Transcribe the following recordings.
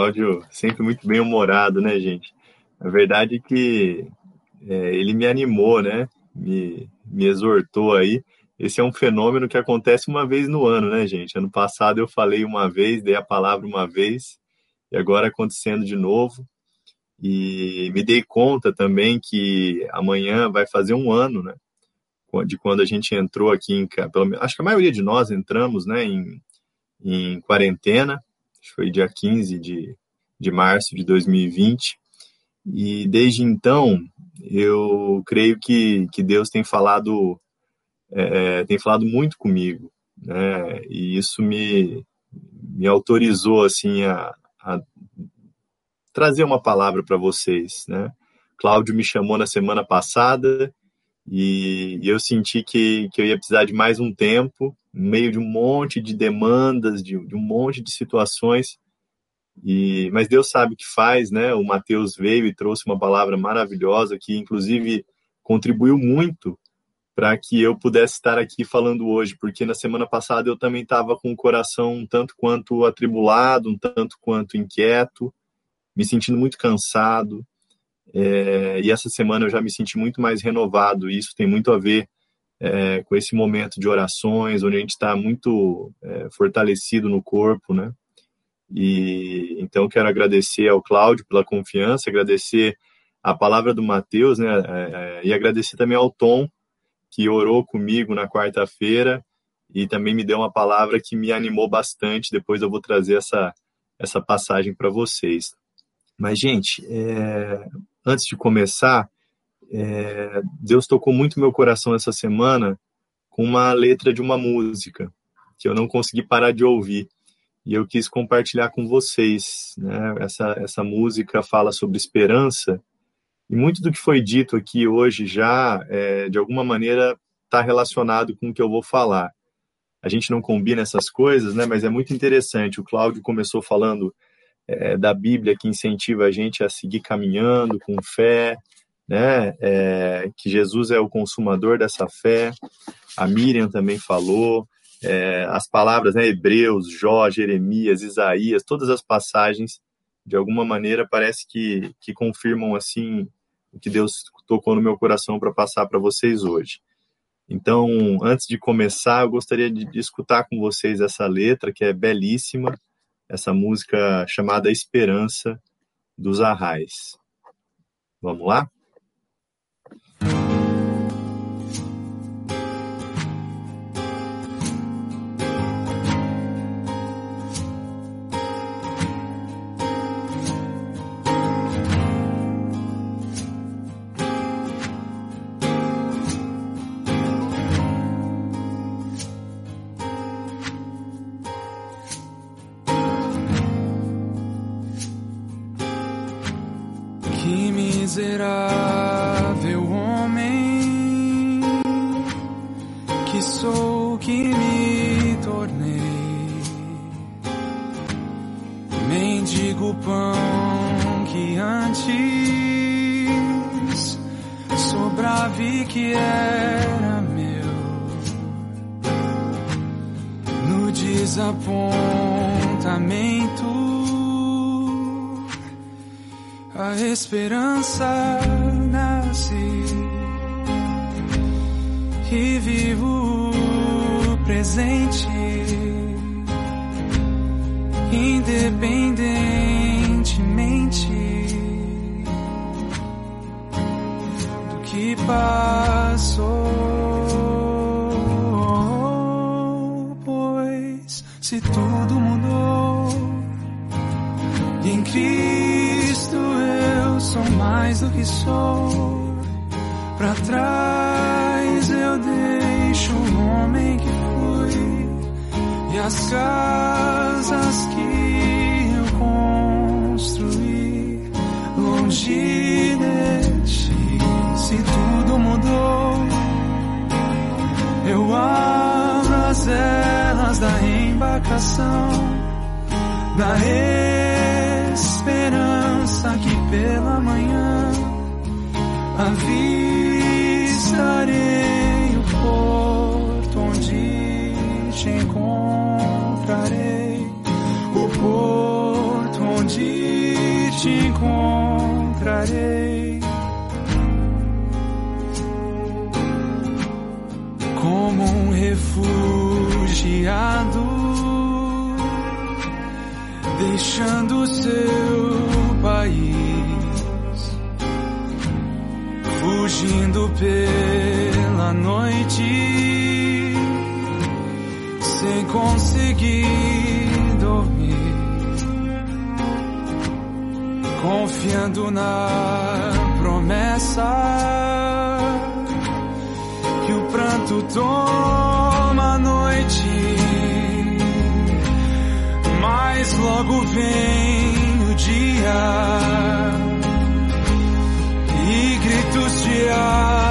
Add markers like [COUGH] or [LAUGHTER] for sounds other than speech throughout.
Cláudio sempre muito bem humorado, né, gente? A verdade é que é, ele me animou, né? Me, me exortou aí. Esse é um fenômeno que acontece uma vez no ano, né, gente? Ano passado eu falei uma vez, dei a palavra uma vez, e agora acontecendo de novo. E me dei conta também que amanhã vai fazer um ano, né? De quando a gente entrou aqui em. Pelo, acho que a maioria de nós entramos, né, em, em quarentena. Foi dia 15 de, de março de 2020. E desde então, eu creio que, que Deus tem falado, é, tem falado muito comigo, né? E isso me, me autorizou, assim, a, a trazer uma palavra para vocês, né? Cláudio me chamou na semana passada e, eu senti que, que eu ia precisar de mais um tempo, no meio de um monte de demandas, de, de um monte de situações. E, mas Deus sabe o que faz, né? O Mateus veio e trouxe uma palavra maravilhosa que, inclusive, contribuiu muito para que eu pudesse estar aqui falando hoje, porque na semana passada eu também estava com o coração um tanto quanto atribulado, um tanto quanto inquieto, me sentindo muito cansado. É, e essa semana eu já me senti muito mais renovado. E isso tem muito a ver é, com esse momento de orações, onde a gente está muito é, fortalecido no corpo, né? E então quero agradecer ao Cláudio pela confiança, agradecer a palavra do Mateus, né? É, é, e agradecer também ao Tom que orou comigo na quarta-feira e também me deu uma palavra que me animou bastante. Depois eu vou trazer essa essa passagem para vocês. Mas, gente, é, antes de começar, é, Deus tocou muito meu coração essa semana com uma letra de uma música que eu não consegui parar de ouvir e eu quis compartilhar com vocês. Né? Essa, essa música fala sobre esperança e muito do que foi dito aqui hoje já, é, de alguma maneira, está relacionado com o que eu vou falar. A gente não combina essas coisas, né? mas é muito interessante. O Cláudio começou falando é, da Bíblia que incentiva a gente a seguir caminhando com fé, né? É, que Jesus é o consumador dessa fé. A Miriam também falou. É, as palavras, né? Hebreus, Jó, Jeremias, Isaías, todas as passagens, de alguma maneira, parece que, que confirmam assim o que Deus tocou no meu coração para passar para vocês hoje. Então, antes de começar, eu gostaria de, escutar com vocês essa letra que é belíssima essa música chamada Esperança dos Arrais. Vamos lá? As casas que eu construí longe de ti. Se tudo mudou, eu abro as elas da embarcação da esperança que pela manhã avistarei te encontrarei. Como um refugiado, deixando seu país, fugindo pela noite, sem conseguir confiando na promessa que o pranto toma a noite, mas logo vem o dia e gritos de alegria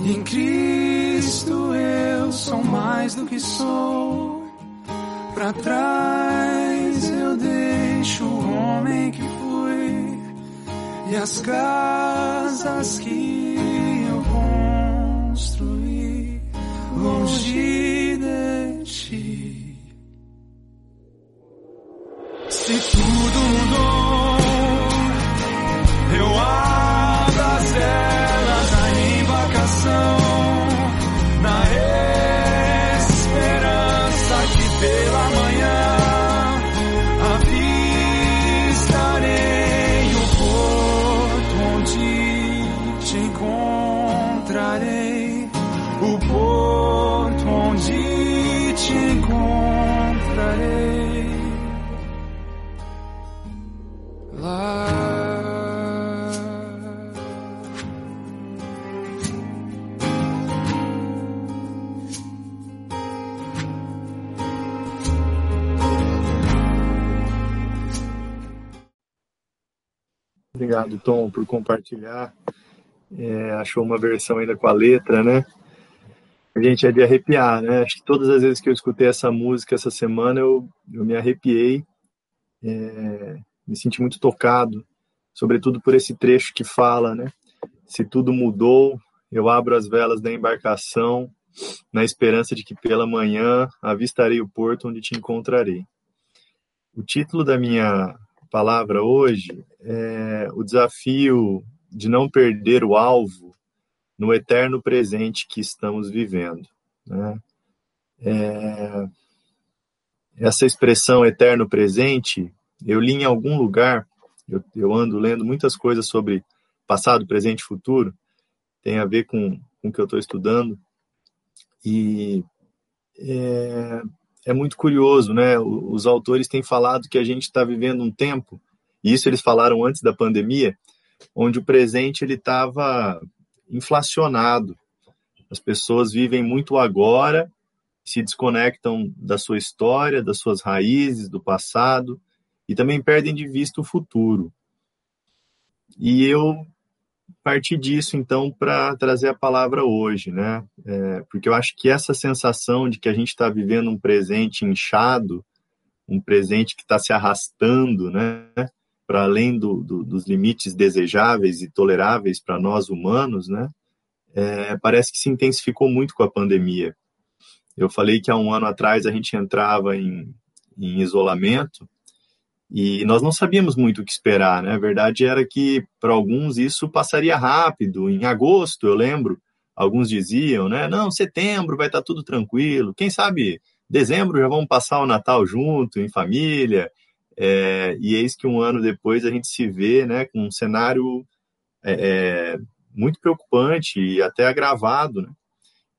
e em Cristo eu sou mais do que sou. Pra trás eu deixo o homem que fui e as casas que eu construí longe Obrigado, Tom, por compartilhar. É, achou uma versão ainda com a letra, né? A gente é de arrepiar, né? Acho que todas as vezes que eu escutei essa música essa semana, eu, eu me arrepiei, é, me senti muito tocado, sobretudo por esse trecho que fala, né? Se tudo mudou, eu abro as velas da embarcação, na esperança de que pela manhã avistarei o porto onde te encontrarei. O título da minha palavra hoje é o desafio de não perder o alvo no eterno presente que estamos vivendo. Né? É, essa expressão eterno presente, eu li em algum lugar, eu, eu, ando lendo muitas coisas sobre passado, presente e futuro, tem a ver com, com o que eu estou estudando, e é, é muito curioso, né? Os autores têm falado que a gente está vivendo um tempo, e isso eles falaram antes da pandemia, onde o presente ele estava inflacionado. As pessoas vivem muito agora, se desconectam da sua história, das suas raízes, do passado, e também perdem de vista o futuro. E eu parti disso, então, para trazer a palavra hoje, né? É, porque eu acho que essa sensação de que a gente está vivendo um presente inchado, um presente que está se arrastando, né? para além do, do, dos limites desejáveis e toleráveis para nós humanos, né? É, parece que se intensificou muito com a pandemia. Eu falei que há um ano atrás a gente entrava em, em isolamento e nós não sabíamos muito o que esperar, né? A verdade era que para alguns isso passaria rápido. Em agosto, eu lembro, alguns diziam, né? Não, setembro vai estar tá tudo tranquilo. Quem sabe dezembro já vamos passar o Natal junto, em família. É, e eis que um ano depois a gente se vê, né, com um cenário é, é muito preocupante e até agravado, né?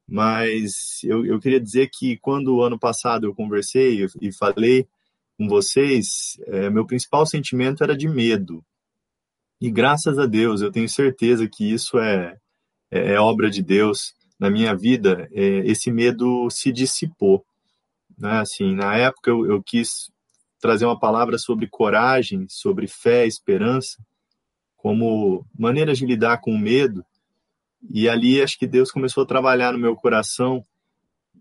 Mas eu, eu queria dizer que quando o ano passado eu conversei e falei com vocês, é, meu principal sentimento era de medo. E graças a Deus, eu tenho certeza que isso é, é, é obra de Deus na minha vida. É, esse medo se dissipou. Né? Assim, na época eu, eu quis trazer uma palavra sobre coragem, sobre fé, esperança, como maneiras de lidar com o medo. E ali acho que Deus começou a trabalhar no meu coração.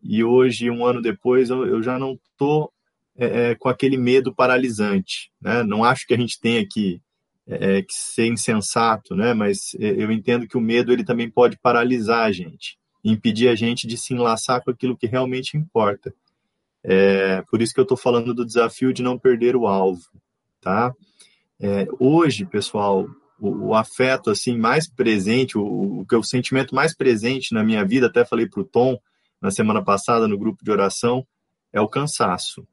E hoje, um ano depois, eu, eu já não estou é, é, com aquele medo paralisante. Né? Não acho que a gente tenha que, é, que ser insensato, né? mas é, eu entendo que o medo ele também pode paralisar a gente, impedir a gente de se enlaçar com aquilo que realmente importa. É, por isso que eu estou falando do desafio de não perder o alvo. Tá? É, hoje, pessoal, o, o, afeto assim mais presente, o, o, o sentimento mais presente na minha vida, até falei para o Tom na semana passada no grupo de oração, é o cansaço.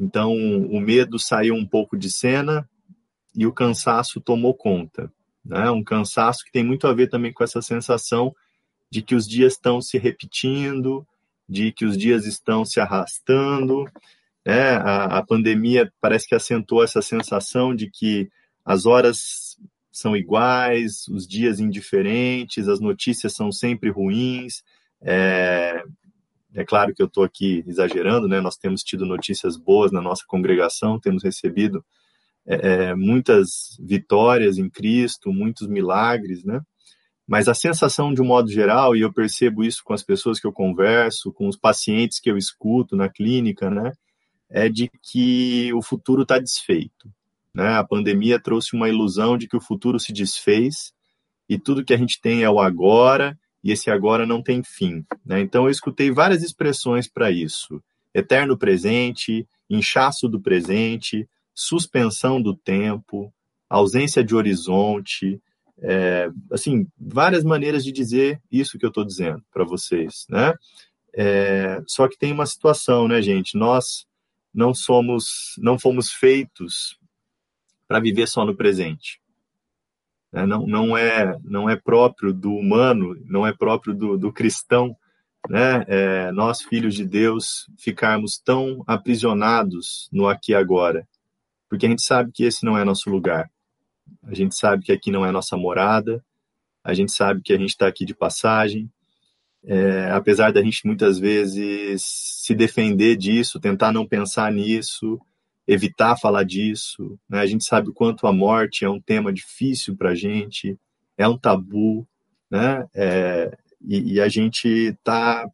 Então, o medo saiu um pouco de cena e o cansaço tomou conta. Né? Um cansaço que tem muito a ver também com essa sensação de que os dias estão se repetindo, de que os dias estão se arrastando. Né? A, a pandemia parece que acentuou essa sensação de que as horas são iguais, os dias indiferentes, as notícias são sempre ruins. É, é claro que eu estou aqui exagerando, né? Nós temos tido notícias boas na nossa congregação, temos recebido é, é, muitas vitórias em Cristo, muitos milagres, né? Mas a sensação, de um modo geral, e eu percebo isso com as pessoas que eu converso, com os pacientes que eu escuto na clínica, né? É de que o futuro está desfeito. Né? A pandemia trouxe uma ilusão de que o futuro se desfez e tudo que a gente tem é o agora e esse agora não tem fim. Né? Então eu escutei várias expressões para isso: eterno presente, inchaço do presente, suspensão do tempo, ausência de horizonte, é, assim, várias maneiras de dizer isso que eu estou dizendo para vocês, né? É, só que tem uma situação, né, gente? Nós não somos, não fomos feitos para viver só no presente. Né? Não, não, é, não é próprio do humano, não é próprio do, do cristão, né? É, nós, filhos de Deus, ficarmos tão aprisionados no aqui e agora, porque a gente sabe que esse não é nosso lugar, a gente sabe que aqui não é nossa morada, a gente sabe que a gente está aqui de passagem, é, apesar da gente muitas vezes se defender disso, tentar não pensar nisso, evitar falar disso. Né? A gente sabe o quanto a morte é um tema difícil para a gente, é um tabu, né? É, e, e, a gente está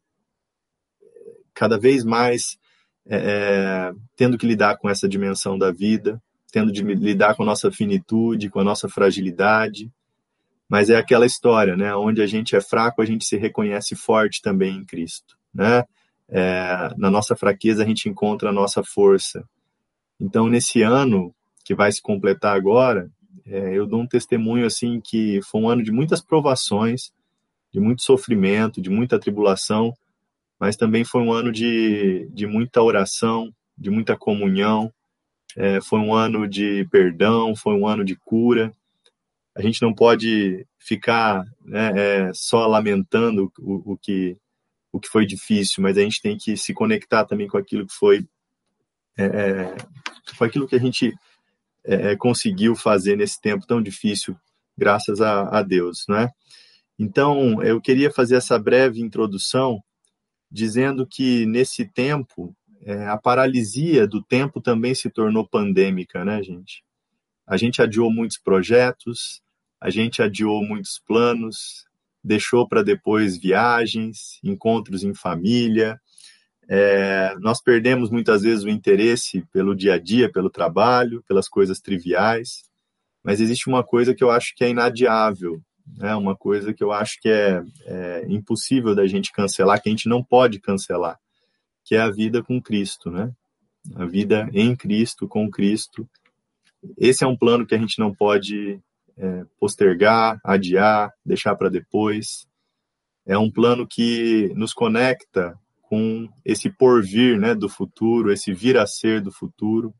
cada vez mais é, é, tendo que lidar com essa dimensão da vida, tendo de lidar com a nossa finitude, com a nossa fragilidade. Mas é aquela história, né? Onde a gente é fraco, a gente se reconhece forte também em Cristo, né? É, na nossa fraqueza a gente encontra a nossa força. Então, nesse ano que vai se completar agora, é, eu dou um testemunho assim que foi um ano de muitas provações, de muito sofrimento, de muita tribulação, mas também foi um ano de, de muita oração, de muita comunhão, é, foi um ano de perdão, foi um ano de cura. A gente não pode ficar né, é, só lamentando o, o, que, o que foi difícil, mas a gente tem que se conectar também com aquilo que foi é, é, foi aquilo que a gente é, é, conseguiu fazer nesse tempo tão difícil, graças a, a Deus, né? Então, eu queria fazer essa breve introdução dizendo que nesse tempo é, a paralisia do tempo também se tornou pandêmica, né, gente? A gente adiou muitos projetos, a gente adiou muitos planos, deixou para depois viagens, encontros em família, É, nós perdemos muitas vezes o interesse pelo dia a dia, pelo trabalho, pelas coisas triviais, mas existe uma coisa que eu acho que é inadiável, né? uma coisa que eu acho que é, é impossível da gente cancelar, que a gente não pode cancelar, que é a vida com Cristo, né? A vida em Cristo, com Cristo. Esse é um plano que a gente não pode é, postergar, adiar, deixar para depois. É um plano que nos conecta com esse porvir né, do futuro, esse vir a ser do futuro.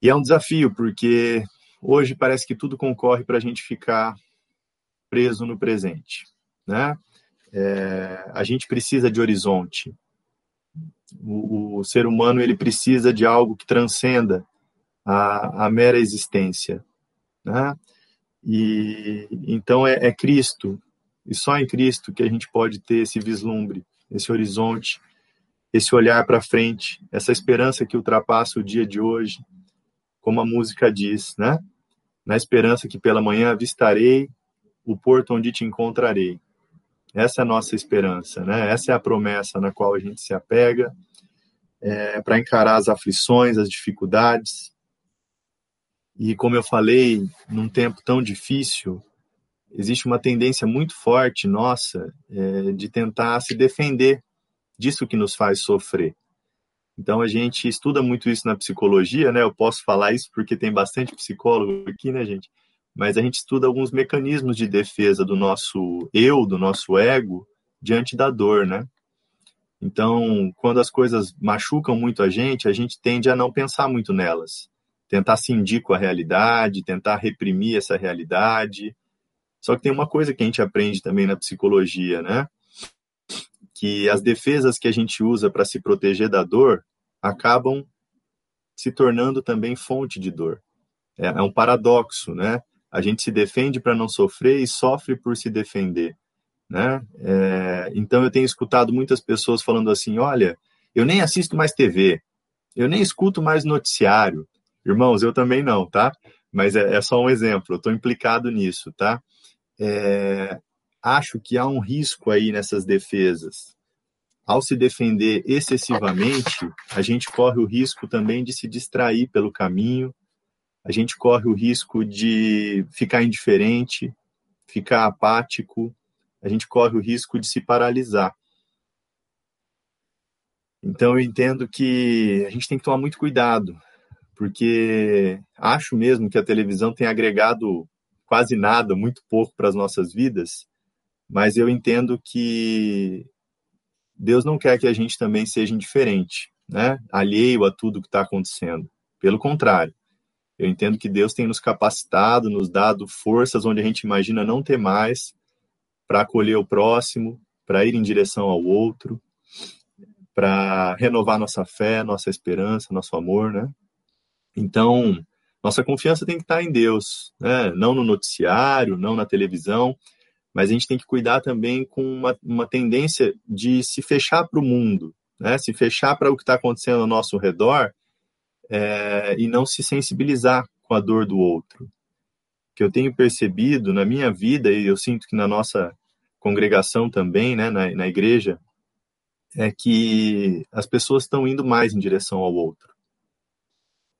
E é um desafio, porque hoje parece que tudo concorre para a gente ficar preso no presente. Né? É, a gente precisa de horizonte. O, o, ser humano ele precisa de algo que transcenda a, a mera existência. Né? E então é, é Cristo e só em Cristo que a gente pode ter esse vislumbre, esse horizonte, esse olhar para frente, essa esperança que ultrapassa o dia de hoje, como a música diz, né? Na esperança que pela manhã avistarei o porto onde te encontrarei. Essa é a nossa esperança, né? Essa é a promessa na qual a gente se apega é, para encarar as aflições, as dificuldades. E como eu falei, num tempo tão difícil, existe uma tendência muito forte nossa é, de tentar se defender disso que nos faz sofrer. Então a gente estuda muito isso na psicologia, né? Eu posso falar isso porque tem bastante psicólogo aqui, né, gente? Mas a gente estuda alguns mecanismos de defesa do nosso eu, do nosso ego, diante da dor, né? Então, quando as coisas machucam muito a gente, a gente tende a não pensar muito nelas, tentar cindir com a realidade, tentar reprimir essa realidade, só que tem uma coisa que a gente aprende também na psicologia, né? Que as defesas que a gente usa para se proteger da dor acabam se tornando também fonte de dor. É, é um paradoxo, né? A gente se defende para não sofrer e sofre por se defender, né? É, então eu tenho escutado muitas pessoas falando assim: olha, eu nem assisto mais TV, eu nem escuto mais noticiário. Irmãos, eu também não, tá? Mas é, é só um exemplo, eu estou implicado nisso, tá? É, acho que há um risco aí nessas defesas. Ao se defender excessivamente, a gente corre o risco também de se distrair pelo caminho, a gente corre o risco de ficar indiferente, ficar apático, a gente corre o risco de se paralisar. Então eu entendo que a gente tem que tomar muito cuidado, porque acho mesmo que a televisão tem agregado quase nada, muito pouco para as nossas vidas, mas eu entendo que Deus não quer que a gente também seja indiferente, né? alheio a tudo que está acontecendo. Pelo contrário, eu entendo que Deus tem nos capacitado, nos dado forças onde a gente imagina não ter mais para acolher o próximo, para ir em direção ao outro, para renovar nossa fé, nossa esperança, nosso amor, né? Então, nossa confiança tem que estar em Deus, né? não no noticiário, não na televisão, mas a gente tem que cuidar também com uma, uma tendência de se fechar para o mundo, né? se fechar para o que está acontecendo ao nosso redor é, e não se sensibilizar com a dor do outro. Que eu tenho percebido na minha vida, e eu sinto que na nossa congregação também, né, na, na igreja, é que as pessoas estão indo mais em direção ao outro.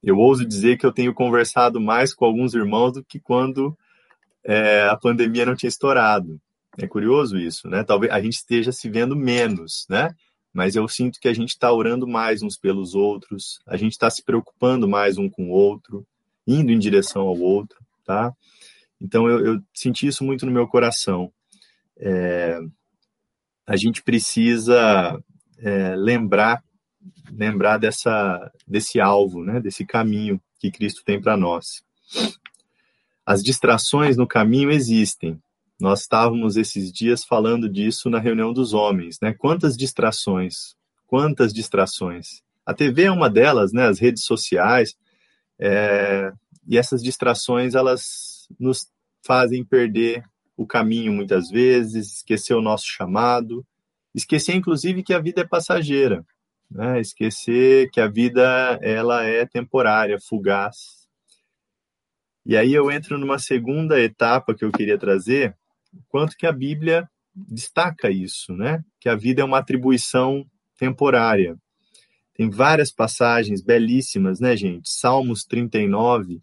Eu ouso dizer que eu tenho conversado mais com alguns irmãos do que quando é, a pandemia não tinha estourado. É curioso isso, né? Talvez a gente esteja se vendo menos, né? Mas eu sinto que a gente está orando mais uns pelos outros, a gente está se preocupando mais um com o outro, indo em direção ao outro, tá? Então eu, eu senti isso muito no meu coração. É, a gente precisa é, lembrar lembrar dessa, desse alvo, né, desse caminho que Cristo tem para nós. As distrações no caminho existem. Nós estávamos esses dias falando disso na reunião dos homens, né? Quantas distrações? Quantas distrações? A TV é uma delas, né? As redes sociais. É... E essas distrações, elas nos fazem perder o caminho muitas vezes, esquecer o nosso chamado, esquecer inclusive que a vida é passageira né? Esquecer que a vida ela é temporária, fugaz. E aí eu entro numa segunda etapa que eu queria trazer, quanto que a Bíblia destaca isso, né? Que a vida é uma atribuição temporária. Tem várias passagens belíssimas, né, gente? Salmos 39,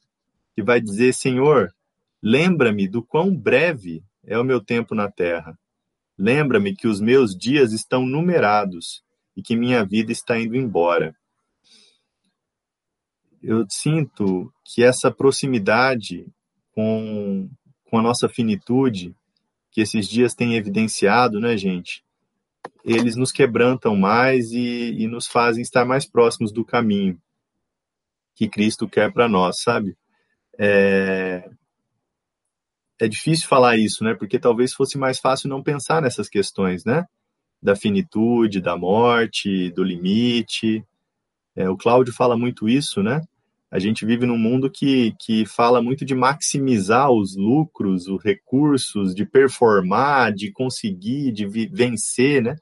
que vai dizer: Senhor, lembra-me do quão breve é o meu tempo na terra. Lembra-me que os meus dias estão numerados e que minha vida está indo embora. Eu sinto que essa proximidade com, com a nossa finitude, que esses dias têm evidenciado, né, gente? Eles nos quebrantam mais e, e nos fazem estar mais próximos do caminho que Cristo quer para nós, sabe? É, é difícil falar isso, né? Porque talvez fosse mais fácil não pensar nessas questões, né? Da finitude, da morte, do limite. É, o Cláudio fala muito isso, né? A gente vive num mundo que, que fala muito de maximizar os lucros, os recursos, de performar, de conseguir, de vencer, né?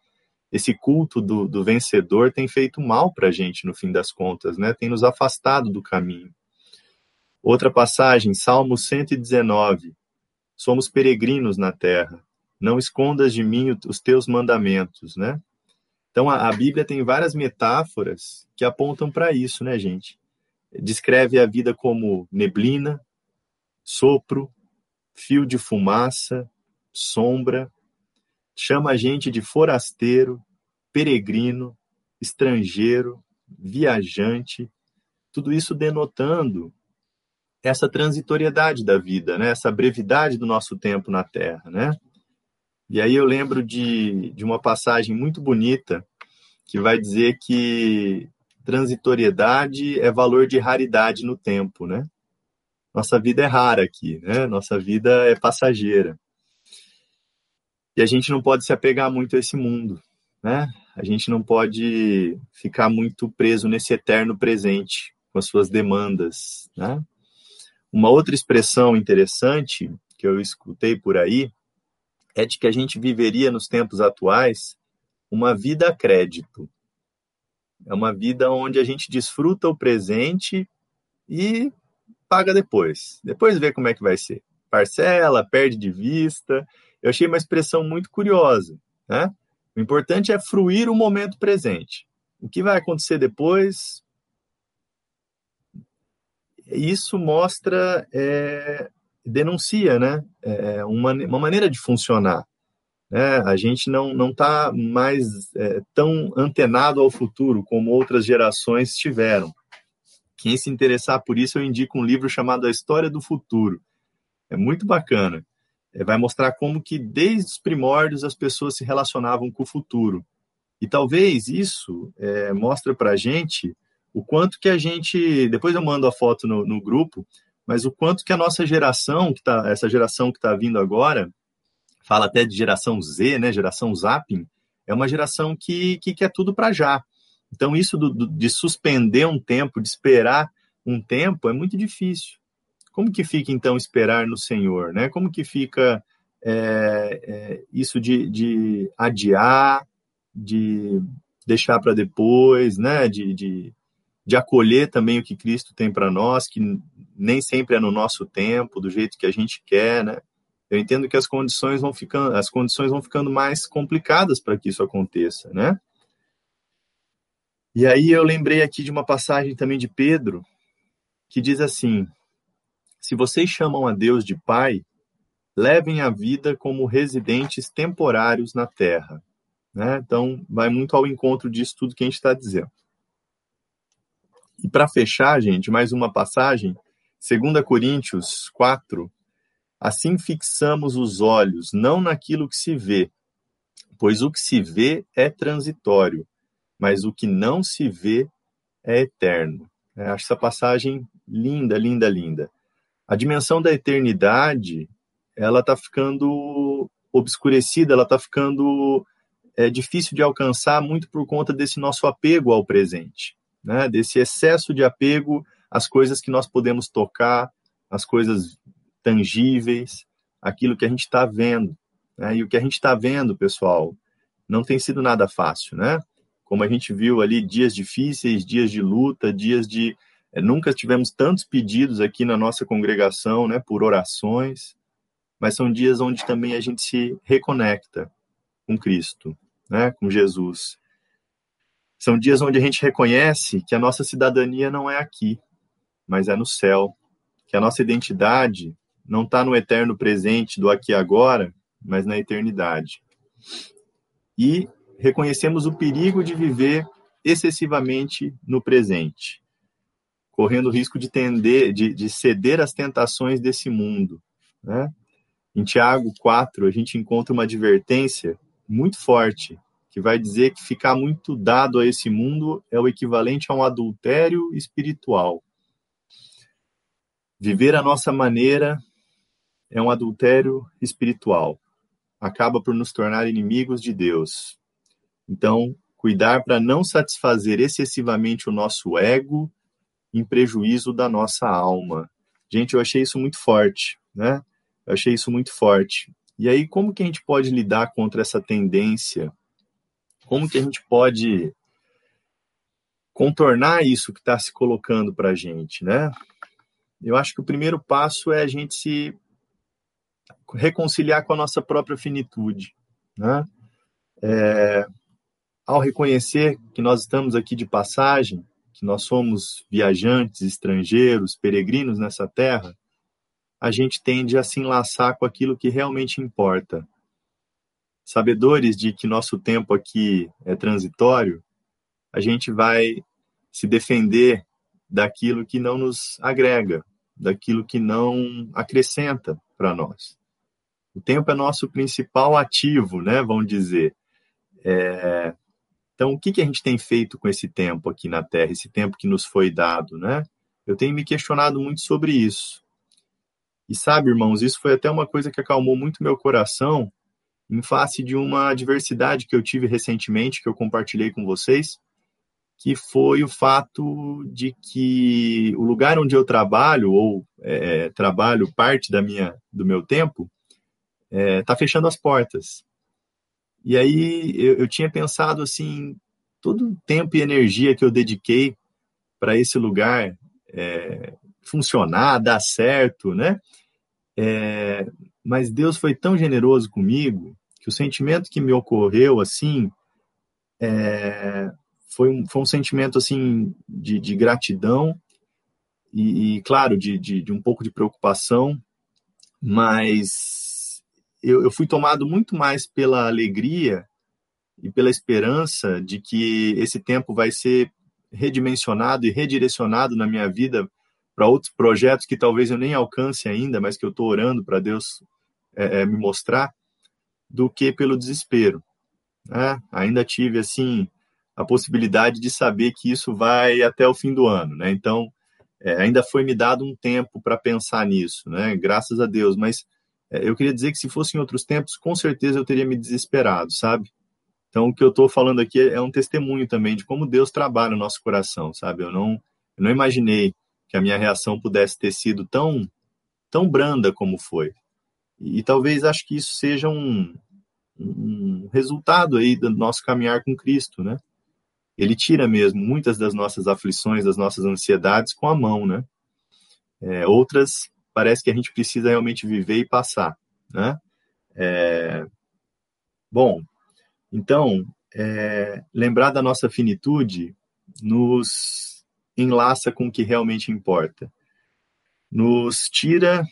Esse culto do, do vencedor tem feito mal para a gente, no fim das contas, né? Tem nos afastado do caminho. Outra passagem, Salmo 119 somos peregrinos na terra. Não escondas de mim os teus mandamentos, né? Então a, a Bíblia tem várias metáforas que apontam para isso, né, gente? Descreve a vida como neblina, sopro, fio de fumaça, sombra. Chama a gente de forasteiro, peregrino, estrangeiro, viajante. Tudo isso denotando essa transitoriedade da vida, né? essa brevidade do nosso tempo na Terra. Né? E aí eu lembro de, de uma passagem muito bonita que vai dizer que transitoriedade é valor de raridade no tempo, né? Nossa vida é rara aqui, né? Nossa vida é passageira. E a gente não pode se apegar muito a esse mundo, né? A gente não pode ficar muito preso nesse eterno presente com as suas demandas, né? Uma outra expressão interessante que eu escutei por aí é de que a gente viveria nos tempos atuais uma vida a crédito. É uma vida onde a gente desfruta o presente e paga depois. Depois vê como é que vai ser. Parcela, perde de vista. Eu achei uma expressão muito curiosa. Né? O importante é fruir o momento presente. O que vai acontecer depois, isso mostra, é, denuncia, né, é, uma, uma maneira de funcionar. Né? A gente não não está mais é, tão antenado ao futuro como outras gerações tiveram. Quem se interessar por isso, eu indico um livro chamado A História do Futuro. É muito bacana. É, vai mostrar como que desde os primórdios as pessoas se relacionavam com o futuro. E talvez isso é, mostre para a gente o quanto que a gente, depois eu mando a foto no, no grupo, mas o quanto que a nossa geração, que tá, essa geração que está vindo agora, fala até de geração Z, né, geração Zapping, é uma geração que, que quer tudo para já. Então, isso do, do, de suspender um tempo, de esperar um tempo, é muito difícil. Como que fica, então, esperar no Senhor? Né? Como que fica é, é, isso de, de adiar, de deixar para depois, né? de, de de acolher também o que Cristo tem para nós, que nem sempre é no nosso tempo, do jeito que a gente quer, né? Eu entendo que as condições vão ficando, as condições vão ficando mais complicadas para que isso aconteça, né? E aí eu lembrei aqui de uma passagem também de Pedro, que diz assim: Se vocês chamam a Deus de Pai, levem a vida como residentes temporários na terra. Né? Então, vai muito ao encontro disso tudo que a gente está dizendo. E para fechar, gente, mais uma passagem, 2 Coríntios 4, assim fixamos os olhos, não naquilo que se vê, pois o que se vê é transitório, mas o que não se vê é eterno. É, acho essa passagem linda, linda, linda. A dimensão da eternidade, ela está ficando obscurecida, ela está ficando é, difícil de alcançar muito por conta desse nosso apego ao presente né, desse excesso de apego às coisas que nós podemos tocar, às coisas tangíveis, aquilo que a gente está vendo. Né? E o que a gente está vendo, pessoal, não tem sido nada fácil, né? Como a gente viu ali, dias difíceis, dias de luta, dias de. É, nunca tivemos tantos pedidos aqui na nossa congregação, né, por orações, mas são dias onde também a gente se reconecta, com Cristo, né, com Jesus. São dias onde a gente reconhece que a nossa cidadania não é aqui, mas é no céu, que a nossa identidade não está no eterno presente do aqui e agora, mas na eternidade. E reconhecemos o perigo de viver excessivamente no presente, correndo o risco de, tender, de, de ceder às tentações desse mundo. Né? Em Tiago 4, a gente encontra uma advertência muito forte, que vai dizer que ficar muito dado a esse mundo é o equivalente a um adultério espiritual. Viver a nossa maneira é um adultério espiritual. Acaba por nos tornar inimigos de Deus. Então, cuidar para não satisfazer excessivamente o nosso ego em prejuízo da nossa alma. Gente, eu achei isso muito forte, né? Eu achei isso muito forte. E aí, como que a gente pode lidar contra essa tendência? Como que a gente pode contornar isso que está se colocando para a gente, né? Eu acho que o primeiro passo é a gente se reconciliar com a nossa própria finitude, né? É, ao reconhecer que nós estamos aqui de passagem, que nós somos viajantes, estrangeiros, peregrinos nessa terra, a gente tende a se enlaçar com aquilo que realmente importa. Sabedores de que nosso tempo aqui é transitório, a gente vai se defender daquilo que não nos agrega, daquilo que não acrescenta para nós. O tempo é nosso principal ativo, né? Vamos dizer. É... Então, o que, que a gente tem feito com esse tempo aqui na Terra, esse tempo que nos foi dado, né? Eu tenho me questionado muito sobre isso. E sabe, irmãos, isso foi até uma coisa que acalmou muito meu coração em face de uma adversidade que eu tive recentemente, que eu compartilhei com vocês, que foi o fato de que o lugar onde eu trabalho, ou é, trabalho parte da minha, do meu tempo, está é, tá fechando as portas. E aí eu, eu tinha pensado assim, todo o tempo e energia que eu dediquei para esse lugar é, funcionar, dar certo, né? É, mas Deus foi tão generoso comigo que o sentimento que me ocorreu assim é, foi, um, foi um sentimento assim de, de gratidão e, e claro, de, de, de, um pouco de preocupação, mas eu, eu fui tomado muito mais pela alegria e pela esperança de que esse tempo vai ser redimensionado e redirecionado na minha vida para outros projetos que talvez eu nem alcance ainda, mas que eu estou orando para Deus é, é, me mostrar, do que pelo desespero. Né? Ainda tive assim a possibilidade de saber que isso vai até o fim do ano, né? Então é, ainda foi me dado um tempo para pensar nisso, né? Graças a Deus, mas é, eu queria dizer que se fosse em outros tempos, com certeza eu teria me desesperado, sabe? Então, o que eu estou falando aqui é um testemunho também de como Deus trabalha no nosso coração, sabe? Eu não, eu não imaginei que a minha reação pudesse ter sido tão, tão branda como foi. E, e talvez acho que isso seja um, um resultado aí do nosso caminhar com Cristo, né? Ele tira mesmo muitas das nossas aflições, das nossas ansiedades com a mão, né? É, outras parece que a gente precisa realmente viver e passar, né? É, bom, então, é, lembrar da nossa finitude nos enlaça com o que realmente importa. Nos tira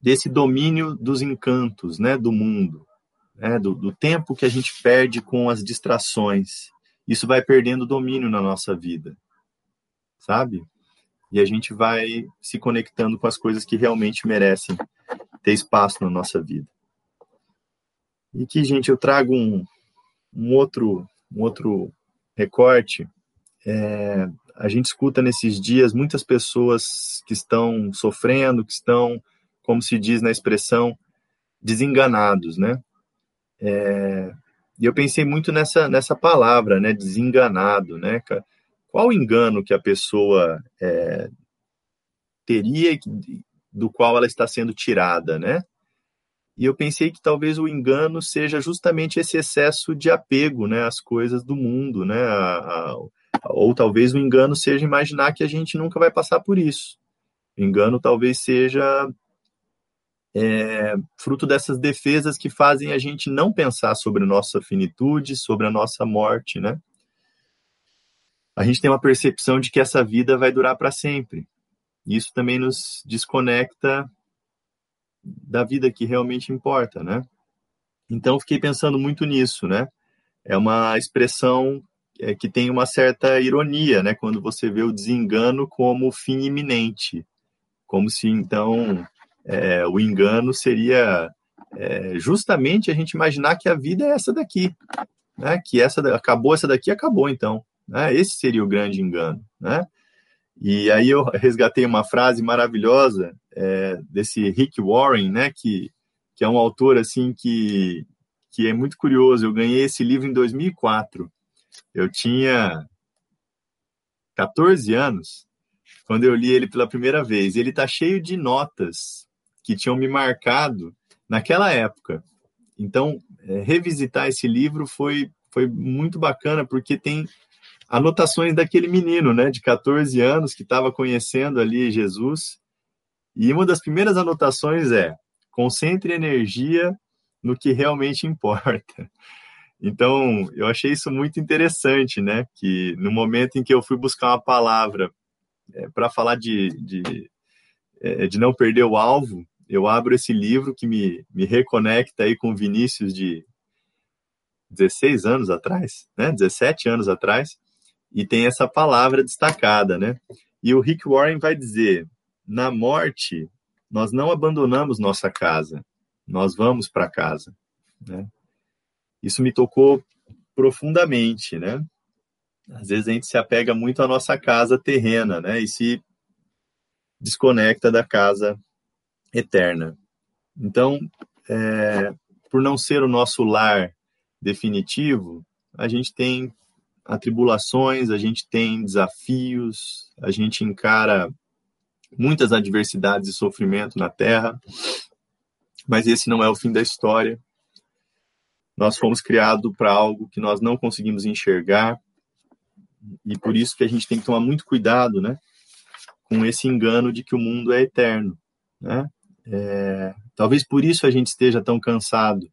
desse domínio dos encantos, né, do mundo, né, do, do tempo que a gente perde com as distrações. Isso vai perdendo domínio na nossa vida, sabe? e a gente vai se conectando com as coisas que realmente merecem ter espaço na nossa vida. E que, gente, eu trago um, um outro, um outro recorte. É, a gente escuta nesses dias muitas pessoas que estão sofrendo, que estão, como se diz na expressão, desenganados, né? É, e eu pensei muito nessa, nessa palavra, né? Desenganado, né? qual engano que a pessoa é, teria do qual ela está sendo tirada, né? E eu pensei que talvez o engano seja justamente esse excesso de apego, né, às coisas do mundo, né? A, a, ou talvez o engano seja imaginar que a gente nunca vai passar por isso. O engano talvez seja é fruto dessas defesas que fazem a gente não pensar sobre nossa finitude, sobre a nossa morte, né? A gente tem uma percepção de que essa vida vai durar para sempre. Isso também nos desconecta da vida que realmente importa, né? Então, fiquei pensando muito nisso, né? É uma expressão é, que tem uma certa ironia, né? Quando você vê o desengano como fim iminente, como se então é, o engano seria é, justamente a gente imaginar que a vida é essa daqui, né? Que essa acabou essa daqui acabou então, né? Esse seria o grande engano, né? E aí eu resgatei uma frase maravilhosa é, desse Rick Warren, né? Que que é um autor assim que que é muito curioso. Eu ganhei esse livro em 2004. Eu tinha 14 anos quando eu li ele pela primeira vez. Ele está cheio de notas que tinham me marcado naquela época. Então, é, revisitar esse livro foi, foi muito bacana, porque tem anotações daquele menino, né, de 14 anos, que estava conhecendo ali Jesus. E uma das primeiras anotações é: concentre energia no que realmente importa. [LAUGHS] Então, eu achei isso muito interessante, né? Que no momento em que eu fui buscar uma palavra é, para falar de, de, é, de não perder o alvo, eu abro esse livro que me, me reconecta aí com Vinícius de 16 anos atrás, né? 17 anos atrás, e tem essa palavra destacada, né? E o Rick Warren vai dizer: na morte, nós não abandonamos nossa casa, nós vamos para casa, né? Isso me tocou profundamente, né? Às vezes a gente se apega muito à nossa casa terrena, né? E se desconecta da casa eterna. Então, é, por não ser o nosso lar definitivo, a gente tem atribulações, a gente tem desafios, a gente encara muitas adversidades e sofrimento na Terra, mas esse não é o fim da história. Nós fomos criados para algo que nós não conseguimos enxergar e por isso que a gente tem que tomar muito cuidado, né, com esse engano de que o mundo é eterno, né? É, talvez por isso a gente esteja tão cansado,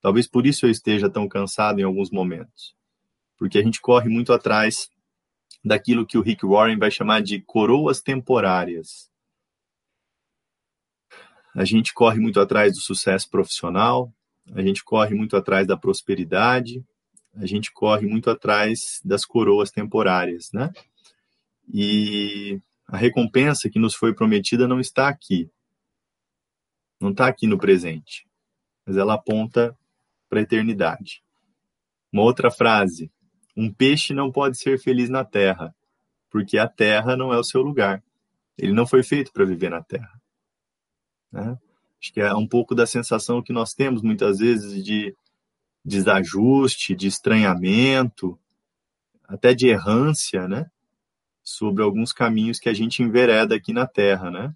talvez por isso eu esteja tão cansado em alguns momentos, porque a gente corre muito atrás daquilo que o Rick Warren vai chamar de coroas temporárias a gente corre muito atrás do sucesso profissional, a gente corre muito atrás da prosperidade, a gente corre muito atrás das coroas temporárias, né? E a recompensa que nos foi prometida não está aqui. Não está aqui no presente, mas ela aponta para a eternidade. Uma outra frase: um peixe não pode ser feliz na terra, porque a terra não é o seu lugar. Ele não foi feito para viver na terra. Né? Acho que é um pouco da sensação que nós temos muitas vezes de desajuste, de estranhamento, até de errância, né? Sobre alguns caminhos que a gente envereda aqui na Terra, né?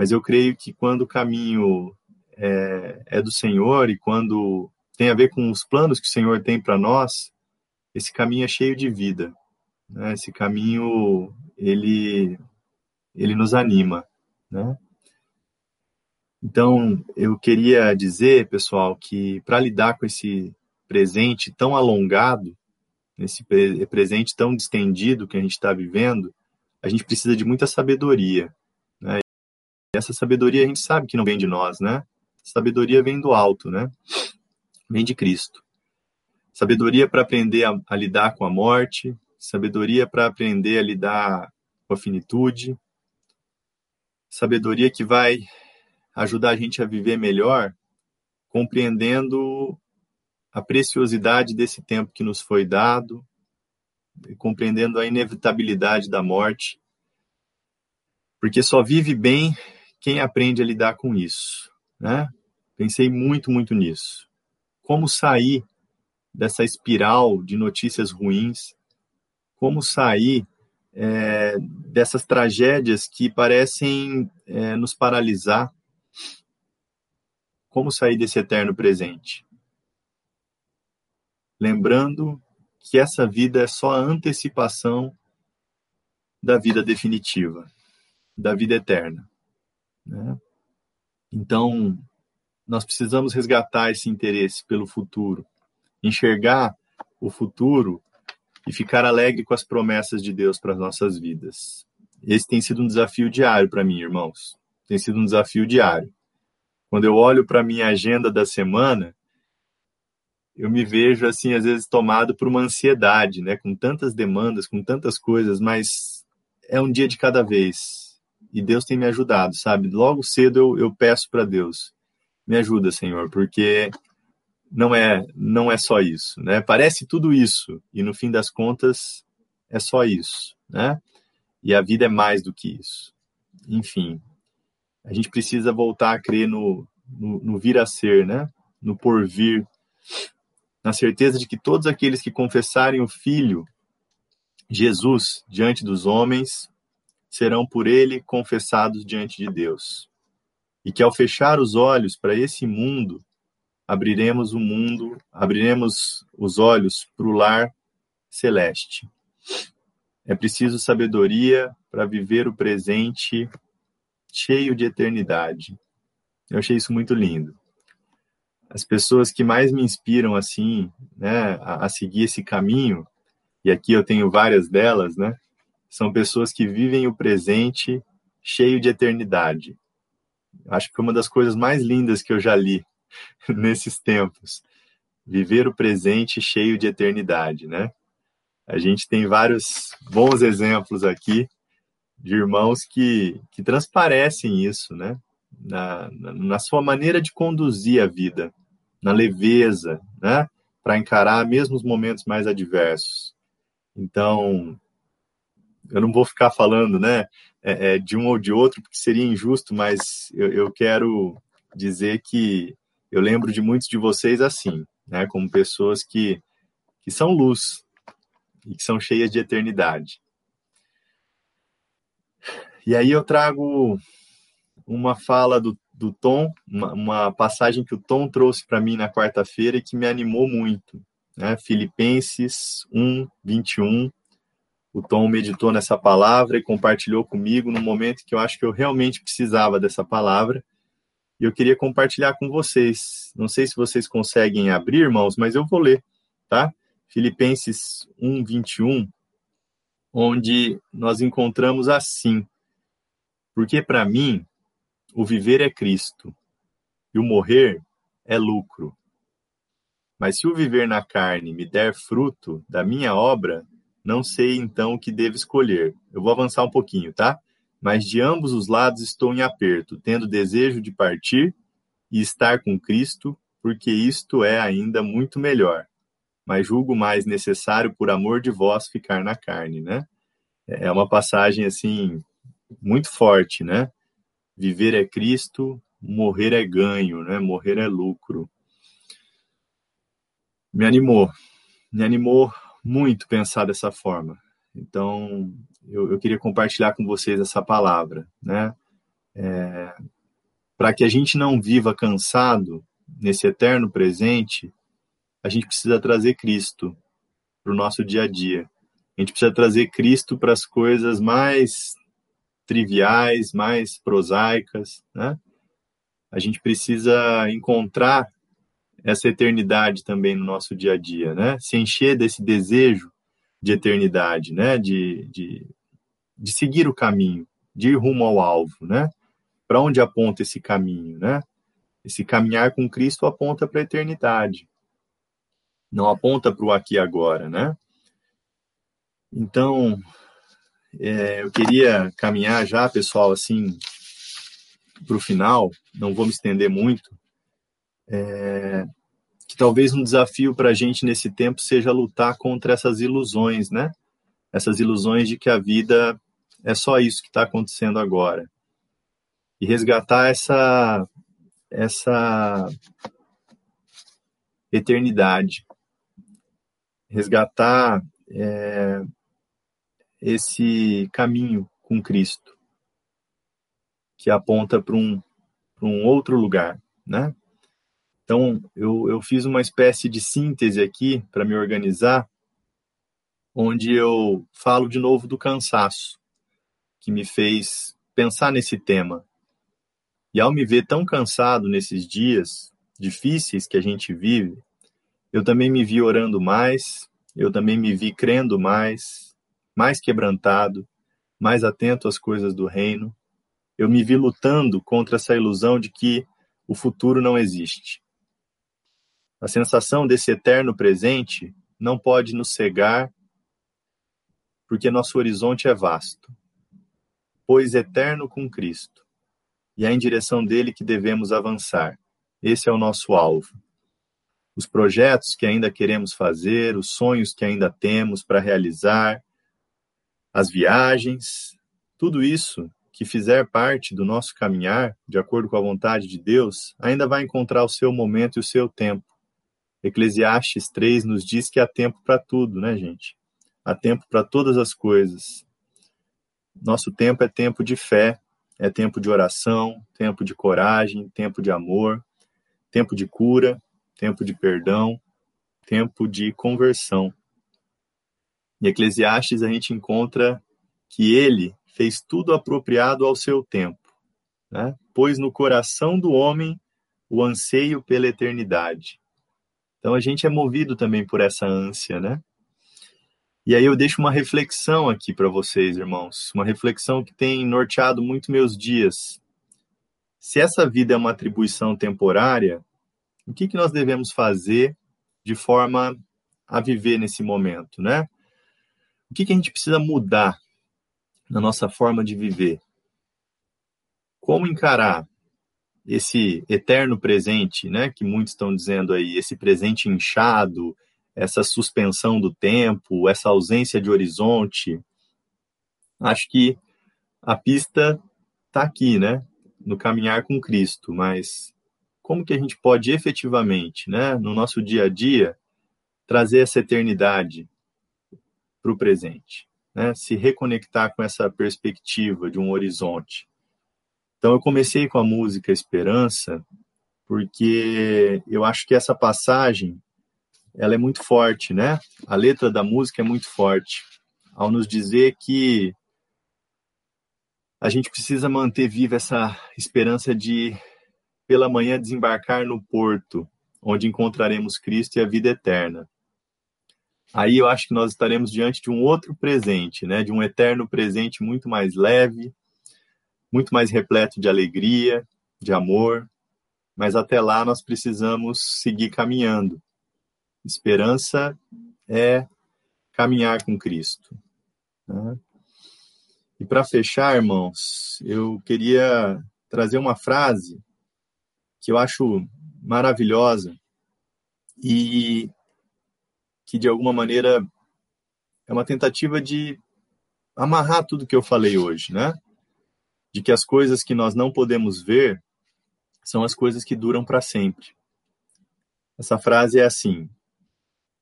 Mas eu creio que quando o caminho é, é do Senhor e quando tem a ver com os planos que o Senhor tem para nós, esse caminho é cheio de vida. Né? Esse caminho, ele, ele nos anima, né? Então, eu queria dizer, pessoal, que para lidar com esse presente tão alongado, esse presente tão distendido que a gente está vivendo, a gente precisa de muita sabedoria. Essa sabedoria a gente sabe que não vem de nós, né? Sabedoria vem do alto, né? Vem de Cristo. Sabedoria para aprender a, a lidar com a morte, sabedoria para aprender a lidar com a finitude, sabedoria que vai ajudar a gente a viver melhor, compreendendo a preciosidade desse tempo que nos foi dado, compreendendo a inevitabilidade da morte, porque só vive bem quem aprende a lidar com isso, né? Pensei muito, muito nisso. Como sair dessa espiral de notícias ruins? Como sair é, dessas tragédias que parecem é, nos paralisar? Como sair desse eterno presente? Lembrando que essa vida é só a antecipação da vida definitiva, da vida eterna. Né? Então, nós precisamos resgatar esse interesse pelo futuro, enxergar o futuro e ficar alegre com as promessas de Deus para as nossas vidas. Esse tem sido um desafio diário para mim, irmãos. Tem sido um desafio diário. Quando eu olho para a minha agenda da semana, eu me vejo assim às vezes tomado por uma ansiedade, né, com tantas demandas, com tantas coisas, mas é um dia de cada vez. E Deus tem me ajudado, sabe? Logo cedo eu, eu peço para Deus, me ajuda, Senhor, porque não é não é só isso, né? Parece tudo isso e no fim das contas é só isso, né? E a vida é mais do que isso. Enfim, a gente precisa voltar a crer no, no, no vir a ser, né? No porvir, na certeza de que todos aqueles que confessarem o Filho, Jesus, diante dos homens, serão por ele confessados diante de Deus. E que ao fechar os olhos para esse mundo, abriremos o mundo, abriremos os olhos para o lar celeste. É preciso sabedoria para viver o presente cheio de eternidade. Eu achei isso muito lindo. As pessoas que mais me inspiram assim, né, a, a seguir esse caminho, e aqui eu tenho várias delas, né, são pessoas que vivem o presente cheio de eternidade. Acho que foi uma das coisas mais lindas que eu já li [LAUGHS] nesses tempos. Viver o presente cheio de eternidade, né? A gente tem vários bons exemplos aqui de irmãos que, que transparecem isso, né? Na, na, na sua maneira de conduzir a vida, na leveza, né? Para encarar mesmo os momentos mais adversos. Então, eu não vou ficar falando, né? É, é, de um ou de outro, porque seria injusto, mas eu, eu quero dizer que eu lembro de muitos de vocês assim, né? Como pessoas que, que são luz e que são cheias de eternidade. E aí eu trago uma fala do, do Tom, uma, uma passagem que o Tom trouxe para mim na quarta-feira e que me animou muito. Né? Filipenses 1, 21. O Tom meditou nessa palavra e compartilhou comigo no momento que eu acho que eu realmente precisava dessa palavra. E eu queria compartilhar com vocês. Não sei se vocês conseguem abrir, irmãos, mas eu vou ler, tá? Filipenses 1, 21, onde nós encontramos assim: porque para mim, o viver é Cristo e o morrer é lucro. Mas se o viver na carne me der fruto da minha obra, não sei então o que devo escolher. Eu vou avançar um pouquinho, tá? Mas de ambos os lados estou em aperto, tendo desejo de partir e estar com Cristo, porque isto é ainda muito melhor. Mas julgo mais necessário, por amor de vós, ficar na carne, né? É uma passagem assim muito forte, né? Viver é Cristo, morrer é ganho, né? Morrer é lucro. Me animou, me animou muito pensar dessa forma. Então, eu, eu queria compartilhar com vocês essa palavra, né? É, Para que a gente não viva cansado nesse eterno presente, a gente precisa trazer Cristo para o nosso dia a dia. A gente precisa trazer Cristo para as coisas mais triviais, mais prosaicas, né? A gente precisa encontrar essa eternidade também no nosso dia a dia, né? Se encher desse desejo de eternidade, né? De, de, de seguir o caminho, de ir rumo ao alvo, né? Para onde aponta esse caminho, né? Esse caminhar com Cristo aponta para a eternidade, não aponta para o aqui e agora, né? Então, é, eu queria caminhar já, pessoal, assim, para o final, não vou me estender muito. É, que talvez um desafio para a gente nesse tempo seja lutar contra essas ilusões, né? Essas ilusões de que a vida é só isso que está acontecendo agora. E resgatar essa, essa eternidade. Resgatar é, esse caminho com Cristo, que aponta para um, um outro lugar, né? Então, eu, eu fiz uma espécie de síntese aqui para me organizar, onde eu falo de novo do cansaço, que me fez pensar nesse tema. E ao me ver tão cansado nesses dias difíceis que a gente vive, eu também me vi orando mais, eu também me vi crendo mais, mais quebrantado, mais atento às coisas do reino. Eu me vi lutando contra essa ilusão de que o futuro não existe. A sensação desse eterno presente não pode nos cegar, porque nosso horizonte é vasto. Pois eterno com Cristo. E é em direção dele que devemos avançar. Esse é o nosso alvo os projetos que ainda queremos fazer, os sonhos que ainda temos para realizar, as viagens, tudo isso que fizer parte do nosso caminhar, de acordo com a vontade de Deus, ainda vai encontrar o seu momento e o seu tempo. Eclesiastes 3 nos diz que há tempo para tudo, né, gente? Há tempo para todas as coisas. Nosso tempo é tempo de fé, é tempo de oração, tempo de coragem, tempo de amor, tempo de cura, tempo de perdão, tempo de conversão. Em Eclesiastes a gente encontra que ele fez tudo apropriado ao seu tempo, né? pôs no coração do homem o anseio pela eternidade. Então a gente é movido também por essa ânsia, né? E aí eu deixo uma reflexão aqui para vocês, irmãos, uma reflexão que tem norteado muito meus dias. Se essa vida é uma atribuição temporária, o que, que nós devemos fazer de forma a viver nesse momento, né? O que, que a gente precisa mudar na nossa forma de viver? Como encarar esse eterno presente, né, que muitos estão dizendo aí, esse presente inchado, essa suspensão do tempo, essa ausência de horizonte. Acho que a pista está aqui, né, no caminhar com Cristo, mas como que a gente pode efetivamente, né, no nosso dia a dia, trazer essa eternidade para o presente, né, se reconectar com essa perspectiva de um horizonte. Então eu comecei com a música Esperança, porque eu acho que essa passagem ela é muito forte, né? A letra da música é muito forte, ao nos dizer que a gente precisa manter viva essa esperança de pela manhã desembarcar no porto, onde encontraremos Cristo e a vida eterna. Aí eu acho que nós estaremos diante de um outro presente, né? De um eterno presente muito mais leve, muito mais repleto de alegria, de amor. Mas até lá nós precisamos seguir caminhando. Esperança é caminhar com Cristo. Né? E para fechar, irmãos, eu queria trazer uma frase que eu acho maravilhosa e que de alguma maneira é uma tentativa de amarrar tudo que eu falei hoje, né? De que as coisas que nós não podemos ver são as coisas que duram para sempre. Essa frase é assim: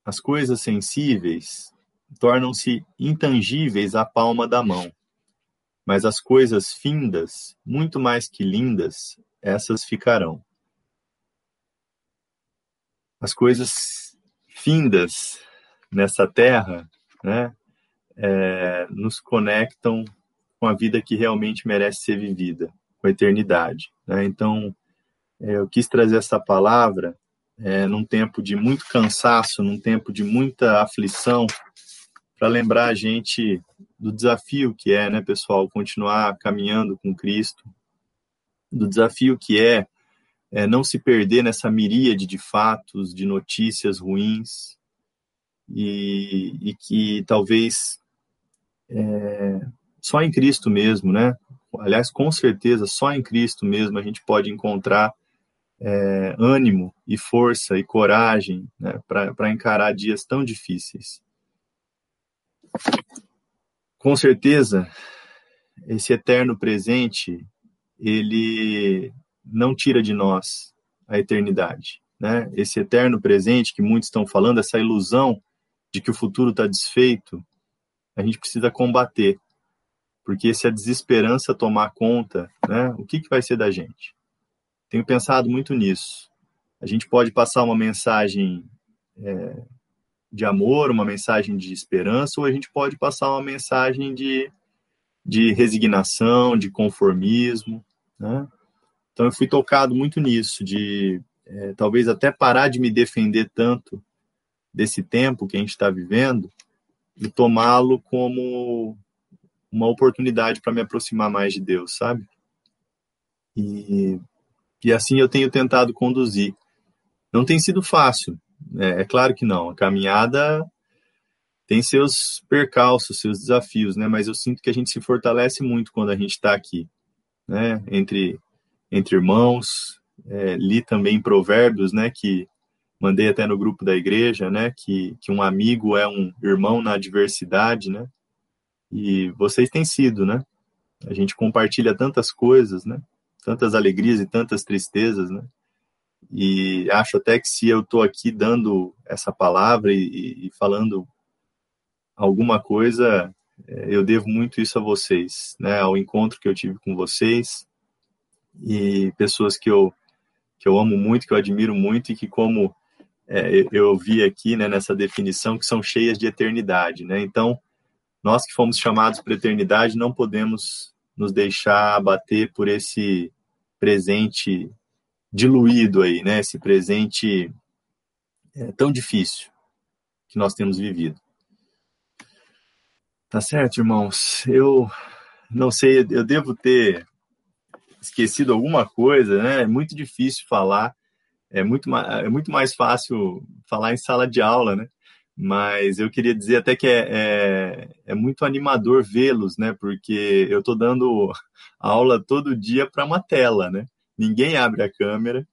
as coisas sensíveis tornam-se intangíveis à palma da mão, mas as coisas findas, muito mais que lindas, essas ficarão as coisas findas nessa terra, né, é, nos conectam com a vida que realmente merece ser vivida, com a eternidade. Né? Então, é, eu quis trazer essa palavra é, num tempo de muito cansaço, num tempo de muita aflição, para lembrar a gente do desafio que é, né, pessoal, continuar caminhando com Cristo, do desafio que é é, não se perder nessa miríade de fatos, de notícias ruins, e, e que talvez é, só em Cristo mesmo, né? Aliás, com certeza, só em Cristo mesmo a gente pode encontrar é, ânimo e força e coragem né, para encarar dias tão difíceis. Com certeza, esse eterno presente, ele não tira de nós a eternidade. Né? Esse eterno presente que muitos estão falando, essa ilusão de que o futuro está desfeito, a gente precisa combater. Porque se a desesperança tomar conta, né, o que, que vai ser da gente? Tenho pensado muito nisso. A gente pode passar uma mensagem é, de amor, uma mensagem de esperança, ou a gente pode passar uma mensagem de, de resignação, de conformismo. Né? Então eu fui tocado muito nisso, de é, talvez até parar de me defender tanto desse tempo que a gente está vivendo e tomá-lo como uma oportunidade para me aproximar mais de Deus, sabe? E, e assim eu tenho tentado conduzir. Não tem sido fácil, é, é claro que não. A caminhada tem seus percalços, seus desafios, né? Mas eu sinto que a gente se fortalece muito quando a gente está aqui, né? Entre entre irmãos, é, li também Provérbios, né? Que mandei até no grupo da igreja, né? Que que um amigo é um irmão na adversidade, né? E vocês têm sido, né? A gente compartilha tantas coisas, né? Tantas alegrias e tantas tristezas, né? E acho até que se eu estou aqui dando essa palavra e, e falando alguma coisa, é, eu devo muito isso a vocês, né? Ao encontro que eu tive com vocês e pessoas que eu que eu amo muito, que eu admiro muito e que como é, eu vi aqui, né, nessa definição, que são cheias de eternidade, né? Então, nós que fomos chamados para eternidade não podemos nos deixar abater por esse presente diluído aí, né? Esse presente é, tão difícil que nós temos vivido. Tá certo, irmãos? Eu não sei, eu devo ter esquecido alguma coisa, né? É muito difícil falar, é muito, é muito mais fácil falar em sala de aula, né? Mas eu queria dizer até que é, é, é muito animador vê-los, né? Porque eu estou dando [LAUGHS] aula todo dia para uma tela, né? Ninguém abre a câmera,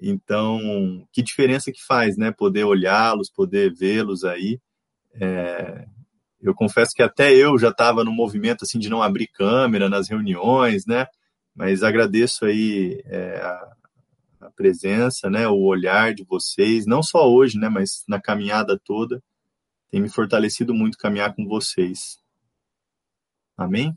então que diferença que faz, né? Poder olhá-los, poder vê-los aí. É, eu confesso que até eu já estava no movimento assim de não abrir câmera nas reuniões, né? Mas agradeço aí é, presença, né? O olhar de vocês, não só hoje, né? Mas na caminhada toda, tem me fortalecido muito caminhar com vocês. Amém?